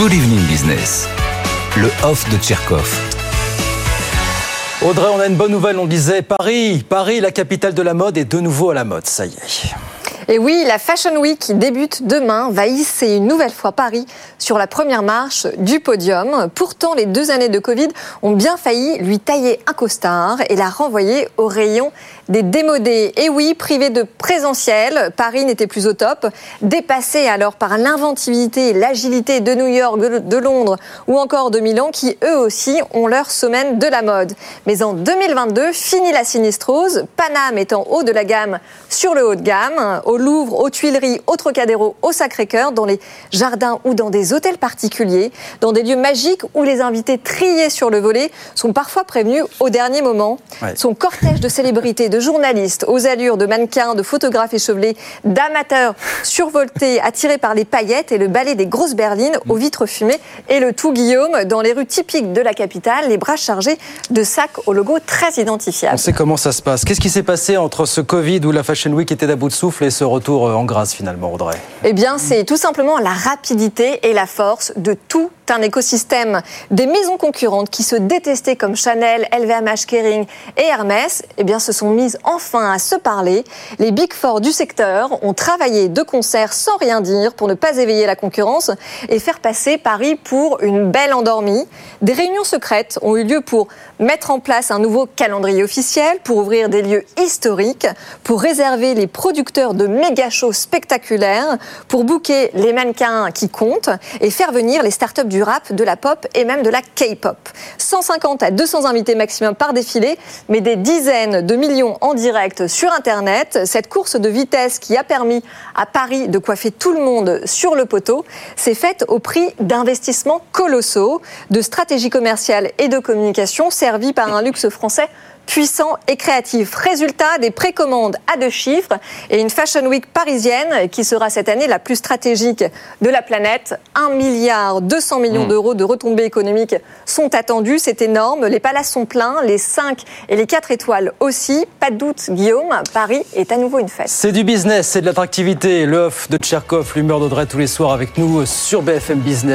Good Evening Business, le off de Tcherkov. Audrey, on a une bonne nouvelle, on disait Paris, Paris, la capitale de la mode, est de nouveau à la mode, ça y est. Et oui, la Fashion Week débute demain va hisser une nouvelle fois Paris sur la première marche du podium. Pourtant, les deux années de Covid ont bien failli lui tailler un costard et la renvoyer au rayon des démodés. Et oui, privé de présentiel, Paris n'était plus au top. Dépassé alors par l'inventivité et l'agilité de New York, de Londres ou encore de Milan qui eux aussi ont leur semaine de la mode. Mais en 2022, fini la sinistrose. Paname est en haut de la gamme sur le haut de gamme. Louvre, aux Tuileries, au Trocadéro, au Sacré-Cœur, dans les jardins ou dans des hôtels particuliers, dans des lieux magiques où les invités triés sur le volet sont parfois prévenus au dernier moment. Son cortège de célébrités, de journalistes, aux allures de mannequins, de photographes échevelés, d'amateurs survoltés, attirés par les paillettes et le balai des grosses berlines aux vitres fumées et le tout Guillaume dans les rues typiques de la capitale, les bras chargés de sacs au logo très identifiable. On sait comment ça se passe. Qu'est-ce qui s'est passé entre ce Covid où la Fashion Week était à bout de souffle et ce retour euh, en grâce finalement, Audrey. Eh bien, c'est tout simplement la rapidité et la force de un écosystème. Des maisons concurrentes qui se détestaient comme Chanel, LVMH, Kering et Hermès, eh bien, se sont mises enfin à se parler. Les Big Four du secteur ont travaillé de concert sans rien dire pour ne pas éveiller la concurrence et faire passer Paris pour une belle endormie. Des réunions secrètes ont eu lieu pour mettre en place un nouveau calendrier officiel, pour ouvrir des lieux historiques, pour réserver les producteurs de méga shows spectaculaires, pour booker les mannequins qui comptent et faire venir les startups du rap, de la pop et même de la K-pop. 150 à 200 invités maximum par défilé, mais des dizaines de millions en direct sur Internet. Cette course de vitesse qui a permis à Paris de coiffer tout le monde sur le poteau s'est faite au prix d'investissements colossaux, de stratégies commerciales et de communication servies par un luxe français puissant et créatif. Résultat des précommandes à deux chiffres et une Fashion Week parisienne qui sera cette année la plus stratégique de la planète. 1 milliard 200 millions mmh. d'euros de retombées économiques sont attendus. C'est énorme. Les palaces sont pleins, les 5 et les 4 étoiles aussi. Pas de doute, Guillaume, Paris est à nouveau une fête. C'est du business, c'est de l'attractivité. Le off de Tcherkov, l'humeur d'Audrey tous les soirs avec nous sur BFM Business.